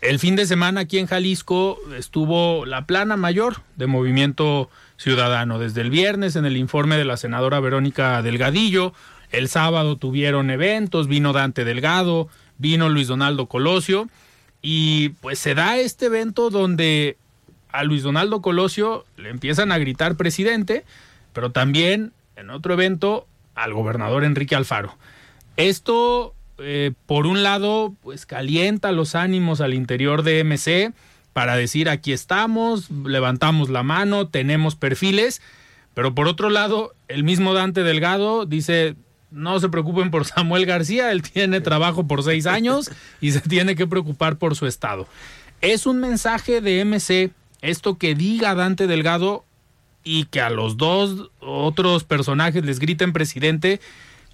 El fin de semana aquí en Jalisco estuvo la plana mayor de Movimiento Ciudadano. Desde el viernes en el informe de la senadora Verónica Delgadillo, el sábado tuvieron eventos, vino Dante Delgado, vino Luis Donaldo Colosio y pues se da este evento donde a Luis Donaldo Colosio le empiezan a gritar presidente, pero también en otro evento al gobernador Enrique Alfaro. Esto eh, por un lado, pues calienta los ánimos al interior de MC para decir aquí estamos, levantamos la mano, tenemos perfiles, pero por otro lado, el mismo Dante Delgado dice, no se preocupen por Samuel García, él tiene trabajo por seis años y se tiene que preocupar por su estado. Es un mensaje de MC, esto que diga Dante Delgado y que a los dos otros personajes les griten presidente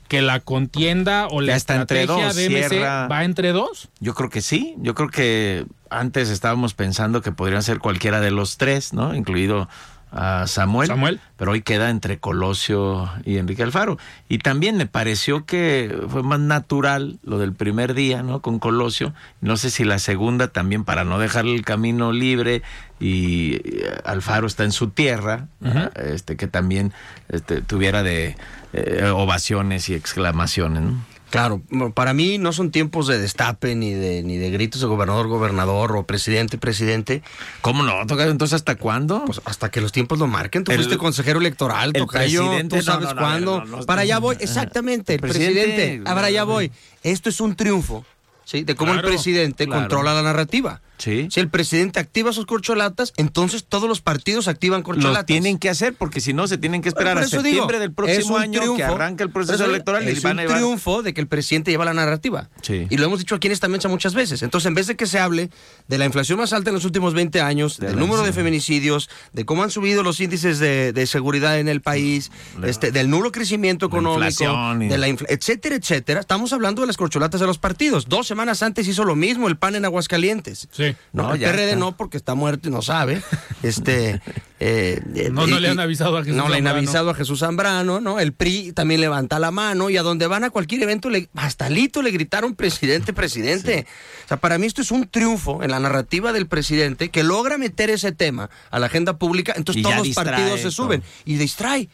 que la contienda o la entre estrategia dos, de MC cierra- va entre dos. Yo creo que sí. Yo creo que antes estábamos pensando que podrían ser cualquiera de los tres, ¿no? Incluido a Samuel. Samuel. Pero hoy queda entre Colosio y Enrique Alfaro. Y también me pareció que fue más natural lo del primer día, ¿no? Con Colosio. No sé si la segunda también para no dejarle el camino libre y eh, Alfaro está en su tierra, ¿verdad? este que también este, tuviera de eh, ovaciones y exclamaciones, ¿no? Claro, para mí no son tiempos de destape ni de ni de gritos de gobernador, gobernador o presidente, presidente. ¿Cómo no? Tocayo? Entonces, ¿hasta cuándo? Pues hasta que los tiempos lo marquen. Tú El- fuiste consejero electoral, el Tocayo. presidente- Tú sabes no, no, no, cuándo. no, para allá voy. Exactamente, el El presidente, presidente. Para allá voy. Esto es un triunfo. ¿Sí? De cómo Claro, el presidente claro. controla la narrativa. Sí. Si el presidente activa sus corcholatas, entonces todos los partidos activan corcholatas. Los tienen que hacer porque si no se tienen que esperar a septiembre digo, del próximo año que arranca el proceso eso electoral y es van un a llevar triunfo de que el presidente lleva la narrativa. Sí. Y lo hemos dicho aquí en esta mesa muchas veces. Entonces, en vez de que se hable de la inflación más alta en los últimos 20 años, De del número de feminicidios, de cómo han subido los índices de, de seguridad en el país, este, del nulo crecimiento La económico, inflación y- de la infla- etcétera, etcétera, estamos hablando de las corcholatas de los partidos. Dos semanas antes hizo lo mismo el PAN en Aguascalientes. Sí. No, No, el ya PRD está. no, porque está muerto y no sabe. Este, eh, No, no y- le han avisado a Jesús No le han avisado a Jesús Zambrano, ¿no? El PRI también levanta la mano y a donde van a cualquier evento, le, hasta Lito le gritaron presidente, presidente. O sea, para mí esto es un triunfo en la narrativa del presidente que logra meter ese tema a la agenda pública, entonces Y todos los partidos se suben y distrae.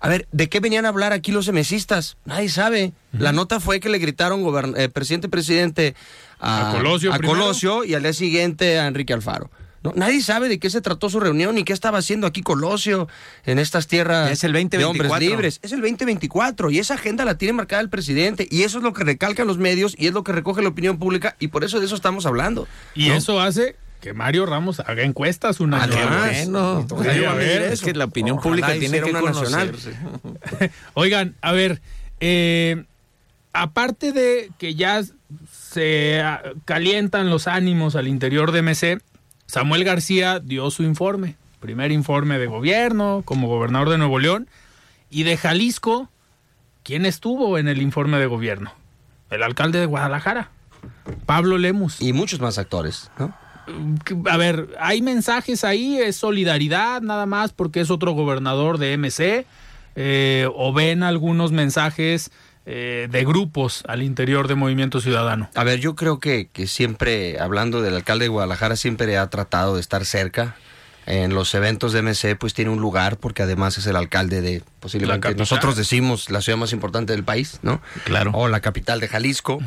A ver, ¿de qué venían a hablar aquí los emesistas? Nadie sabe. La nota fue que le gritaron eh, presidente, presidente a, A Colosio a. Colosio y al día siguiente a Enrique Alfaro. No, nadie sabe de qué se trató su reunión ni qué estaba haciendo aquí Colosio en estas tierras es el de hombres 2024. libres. Es el 2024 y esa agenda la tiene marcada el presidente y eso es lo que recalcan los medios y es lo que recoge la opinión pública y por eso de eso estamos hablando. Y ¿no? eso hace que Mario Ramos haga encuestas un año Además, antes. bueno. A ver, es que la opinión Ojalá pública tiene que una nacional. conocerse. Oigan, a ver, eh, aparte de que ya se ah, calientan los ánimos al interior de MC, Samuel García dio su informe, primer informe de gobierno como gobernador de Nuevo León, y de Jalisco, ¿quién estuvo en el informe de gobierno? El alcalde de Guadalajara, Pablo Lemus. Y muchos más actores, ¿no? A ver, hay mensajes ahí, es solidaridad nada más porque es otro gobernador de MC, eh, o ven algunos mensajes eh, de grupos al interior de Movimiento Ciudadano. A ver, yo creo que, que siempre, hablando del alcalde de Guadalajara, siempre ha tratado de estar cerca. En los eventos de MC, pues tiene un lugar, porque además es el alcalde de, posiblemente, nosotros decimos la ciudad más importante del país, ¿no? Claro. O la capital de Jalisco.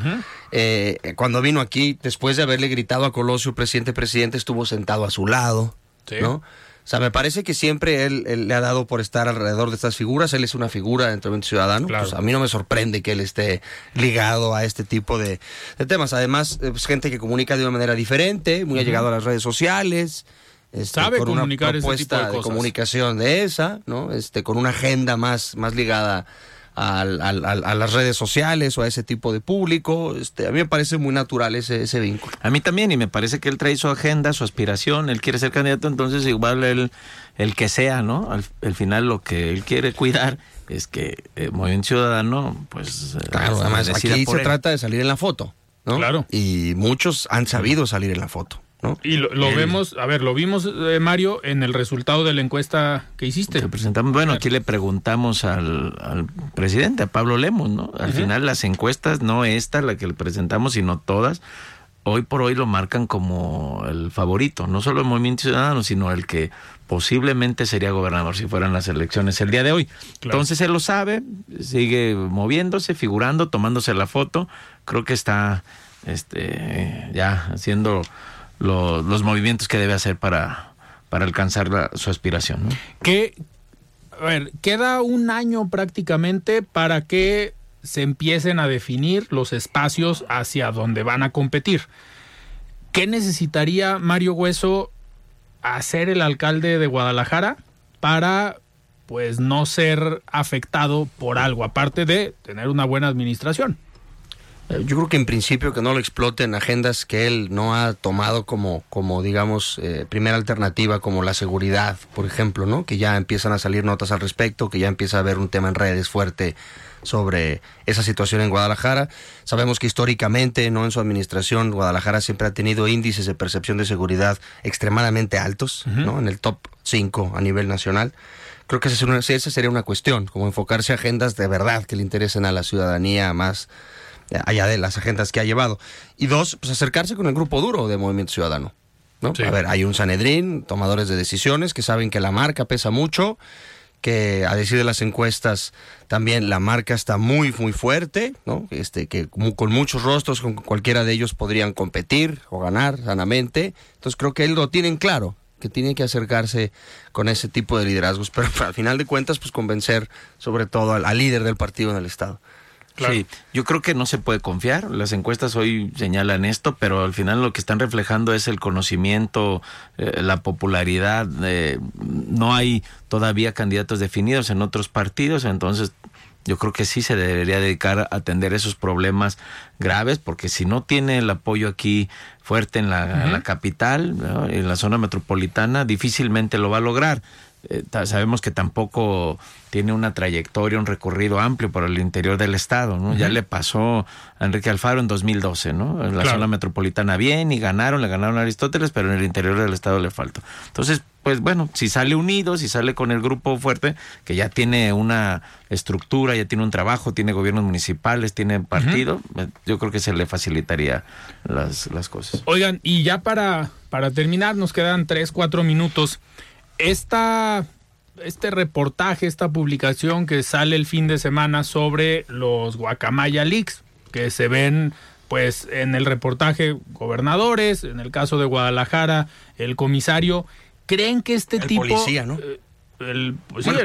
Eh, cuando vino aquí, después de haberle gritado a Colosio, presidente, presidente, estuvo sentado a su lado, Sí. ¿no? O sea, me parece que siempre él, él le ha dado por estar alrededor de estas figuras. Él es una figura dentro del ciudadano. Claro. Pues a mí no me sorprende que él esté ligado a este tipo de, de temas. Además, eh, pues, gente que comunica de una manera diferente, muy allegado a las redes sociales. Este, Sabe con una comunicar ese propuesta tipo de cosas. comunicación de esa, ¿no? Este, con una agenda más, más ligada al- al- al- a las redes sociales o a ese tipo de público. Este, a mí me parece muy natural ese, ese vínculo. A mí también, y me parece que él trae su agenda, su aspiración, él quiere ser candidato, entonces igual él, el que sea, ¿no? Al, al final lo que él quiere cuidar es que el Movimiento Ciudadano, pues... eh, Claro, además decida aquí se él. trata de salir en la foto, ¿no? Claro. Y muchos han sabido salir en la foto, ¿no? Y lo, lo vemos, a ver, lo vimos, eh, Mario, en el resultado de la encuesta que hiciste. Que presentamos, bueno, aquí le preguntamos al, al presidente, a Pablo Lemos, ¿no? Al final las encuestas, no esta, la que le presentamos, sino todas, hoy por hoy lo marcan como el favorito, no solo el Movimiento Ciudadano, sino el que posiblemente sería gobernador si fueran las elecciones el día de hoy. Claro. Entonces él lo sabe, sigue moviéndose, figurando, tomándose la foto, creo que está este ya haciendo lo- los movimientos que debe hacer para, para alcanzar la- su aspiración, que, a ver, queda un año prácticamente para que se empiecen a definir los espacios hacia donde van a competir. ¿Qué necesitaría Mario Hueso hacer el alcalde de Guadalajara para pues no ser afectado por algo, aparte de tener una buena administración? Eh, yo creo que en principio que no lo exploten agendas que él no ha tomado como, como digamos, eh, primera alternativa, como la seguridad, por ejemplo, ¿no? Que ya empiezan a salir notas al respecto, que ya empieza a haber un tema en redes fuerte sobre esa situación en Guadalajara. Sabemos que históricamente, no en su administración, Guadalajara siempre ha tenido índices de percepción de seguridad extremadamente altos, ¿no? En el top 5 a nivel nacional. Creo que esa, esa sería una cuestión, como enfocarse a agendas de verdad que le interesen a la ciudadanía más allá de las agendas que ha llevado. Y dos, pues acercarse con el grupo duro de Movimiento Ciudadano. ¿no? A ver, hay un Sanedrín, tomadores de decisiones que saben que la marca pesa mucho, que a decir de las encuestas también la marca está muy muy fuerte, ¿no? Este que con muchos rostros con cualquiera de ellos podrían competir o ganar sanamente. Entonces creo que él lo tienen claro, que tiene que acercarse con ese tipo de liderazgos, pero al final de cuentas pues convencer sobre todo al líder del partido en el estado. Sí, yo creo que no se puede confiar. Las encuestas hoy señalan esto, pero al final lo que están reflejando es el conocimiento, eh, la popularidad. Eh, no hay todavía candidatos definidos en otros partidos, entonces yo creo que sí se debería dedicar a atender esos problemas graves, porque si no tiene el apoyo aquí fuerte en la, capital, en la zona metropolitana, difícilmente lo va a lograr. Eh, sabemos que tampoco tiene una trayectoria, un recorrido amplio por el interior del estado, ¿no? Ya le pasó a Enrique Alfaro en 2012, ¿no? En la zona metropolitana bien y ganaron, le ganaron a Aristóteles, pero en el interior del estado le faltó. Entonces, pues bueno, si sale unido, si sale con el grupo fuerte, que ya tiene una estructura, ya tiene un trabajo, tiene gobiernos municipales, tiene partido, eh, yo creo que se le facilitaría las, las cosas. Oigan, y ya para, para terminar, nos quedan tres, cuatro minutos esta, este reportaje, esta publicación que sale el fin de semana sobre los Guacamaya Leaks, que se ven pues en el reportaje gobernadores, en el caso de Guadalajara, el comisario, ¿creen que este el tipo... Policía, ¿no? Eh, el, pues el,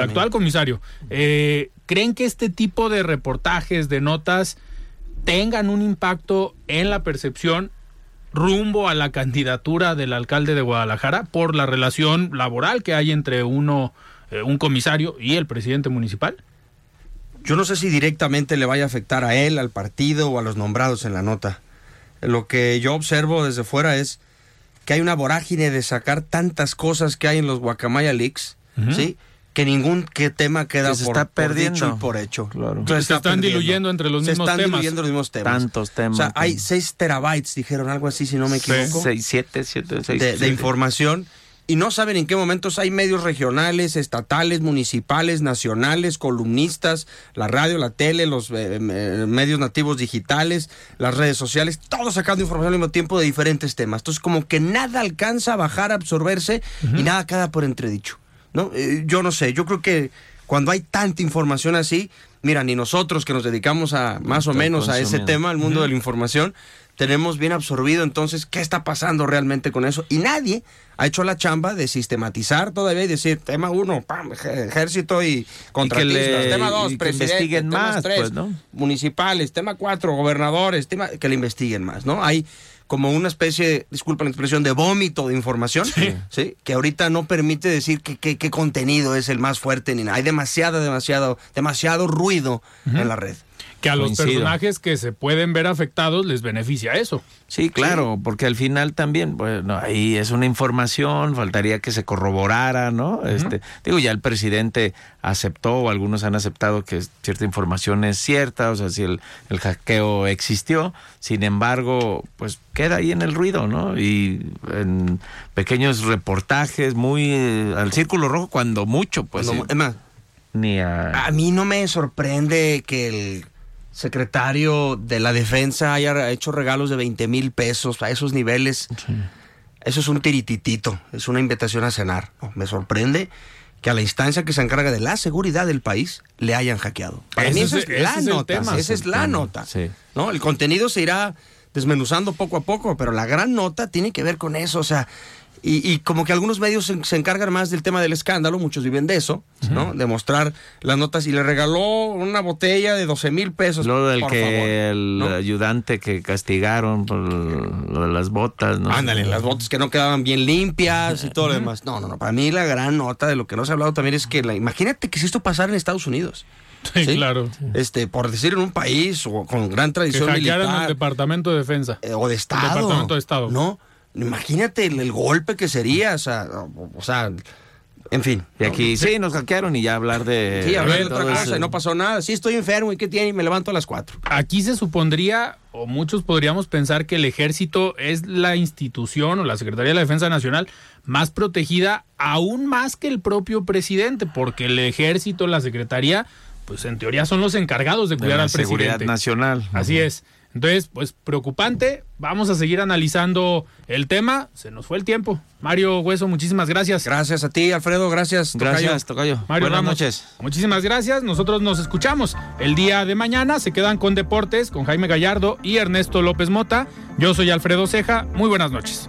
actual comisario. Eh, ¿Creen que este tipo de reportajes, de notas, tengan un impacto en la percepción rumbo a la candidatura del alcalde de Guadalajara por la relación laboral que hay entre uno, eh, un comisario y el presidente municipal? Yo no sé si directamente le vaya a afectar a él, al partido o a los nombrados en la nota. Lo que yo observo desde fuera es que hay una vorágine de sacar tantas cosas que hay en los Guacamaya Leaks, ¿sí? Que ningún que tema queda se por, está perdiendo. y por hecho. Claro. se, están diluyendo entre los mismos temas. Se están diluyendo los mismos temas. Tantos temas. O sea, hay 6 terabytes, dijeron algo así, si no me equivoco. 6, 7, 7, 6. De, de información. Y no saben en qué momentos hay medios regionales, estatales, municipales, nacionales, columnistas, la radio, la tele, los eh, eh, medios nativos digitales, las redes sociales, todos sacando información al mismo tiempo de diferentes temas. Entonces, como que nada alcanza a bajar, a absorberse y nada queda por entredicho. ¿No? Eh, yo no sé, yo creo que cuando hay tanta información así, mira, ni nosotros que nos dedicamos a más o menos a ese tema, al mundo de la información, tenemos bien absorbido entonces qué está pasando realmente con eso. Y nadie ha hecho la chamba de sistematizar todavía y decir, tema uno, ejército y contratistas, tema dos, presidente, más, tres, pues, ¿no? municipales, tema cuatro, gobernadores, tema que le investiguen más, ¿no? Hay como una especie, disculpa la expresión, de vómito de información, sí. que ahorita no permite decir qué contenido es el más fuerte ni nada. Hay demasiado, demasiado, demasiado ruido en la red que a los personajes que se pueden ver afectados les beneficia eso. Sí, claro, porque al final también, bueno, ahí es una información, faltaría que se corroborara, ¿no? Este, digo, ya el presidente aceptó o algunos han aceptado que cierta información es cierta, o sea, si el, el hackeo existió, sin embargo, pues queda ahí en el ruido, ¿no? Y en pequeños reportajes muy eh, al círculo rojo cuando mucho, pues. ni a... a mí no me sorprende que el secretario de la defensa haya hecho regalos de 20 mil pesos a esos niveles. Eso es un tirititito, es una invitación a cenar. me sorprende que a la instancia que se encarga de la seguridad del país le hayan hackeado. Para mí esa es, la nota, esa es la nota. ¿no? El contenido se irá desmenuzando poco a poco, pero la gran nota tiene que ver con eso, o sea, y, y como que algunos medios se, se encargan más del tema del escándalo, muchos viven de eso, ¿no? De mostrar las notas y le regaló una botella de 12 mil pesos. Lo del por que favor, el ¿no? ayudante que castigaron por lo de las botas, ¿no? Ándale, las botas que no quedaban bien limpias y todo lo demás. No, no, no. Para mí la gran nota de lo que no se ha hablado también es que la, imagínate que si esto pasara en Estados Unidos. Sí, claro. Este, por decir en un país o con gran Que tradición el militar Departamento de Defensa. eh, o de Estado. Departamento de Estado. No, imagínate el, el golpe que sería, o sea, o, o sea, en fin. Y aquí, sí, nos hackearon y ya hablar de... Sí, ver, de otra cosa, eso. y no pasó nada. Sí, estoy enfermo, ¿y qué tiene? Y me levanto a las cuatro. Aquí se supondría, o muchos podríamos pensar que el ejército es la institución o la Secretaría de la Defensa Nacional más protegida, aún más que el propio presidente, porque el ejército, la Secretaría, pues en teoría son los encargados de de cuidar la al seguridad presidente. nacional. Así es. Entonces, pues preocupante. Vamos a seguir analizando el tema. Se nos fue el tiempo. Mario Hueso, muchísimas gracias. Gracias a ti, Alfredo. Gracias, Tocayo. Gracias, Tocayo. Mario Buenas Ramos, noches. Muchísimas gracias. Nosotros nos escuchamos el día de mañana. Se quedan con Deportes, con Jaime Gallardo y Ernesto López Mota. Yo soy Alfredo Ceja. Muy buenas noches.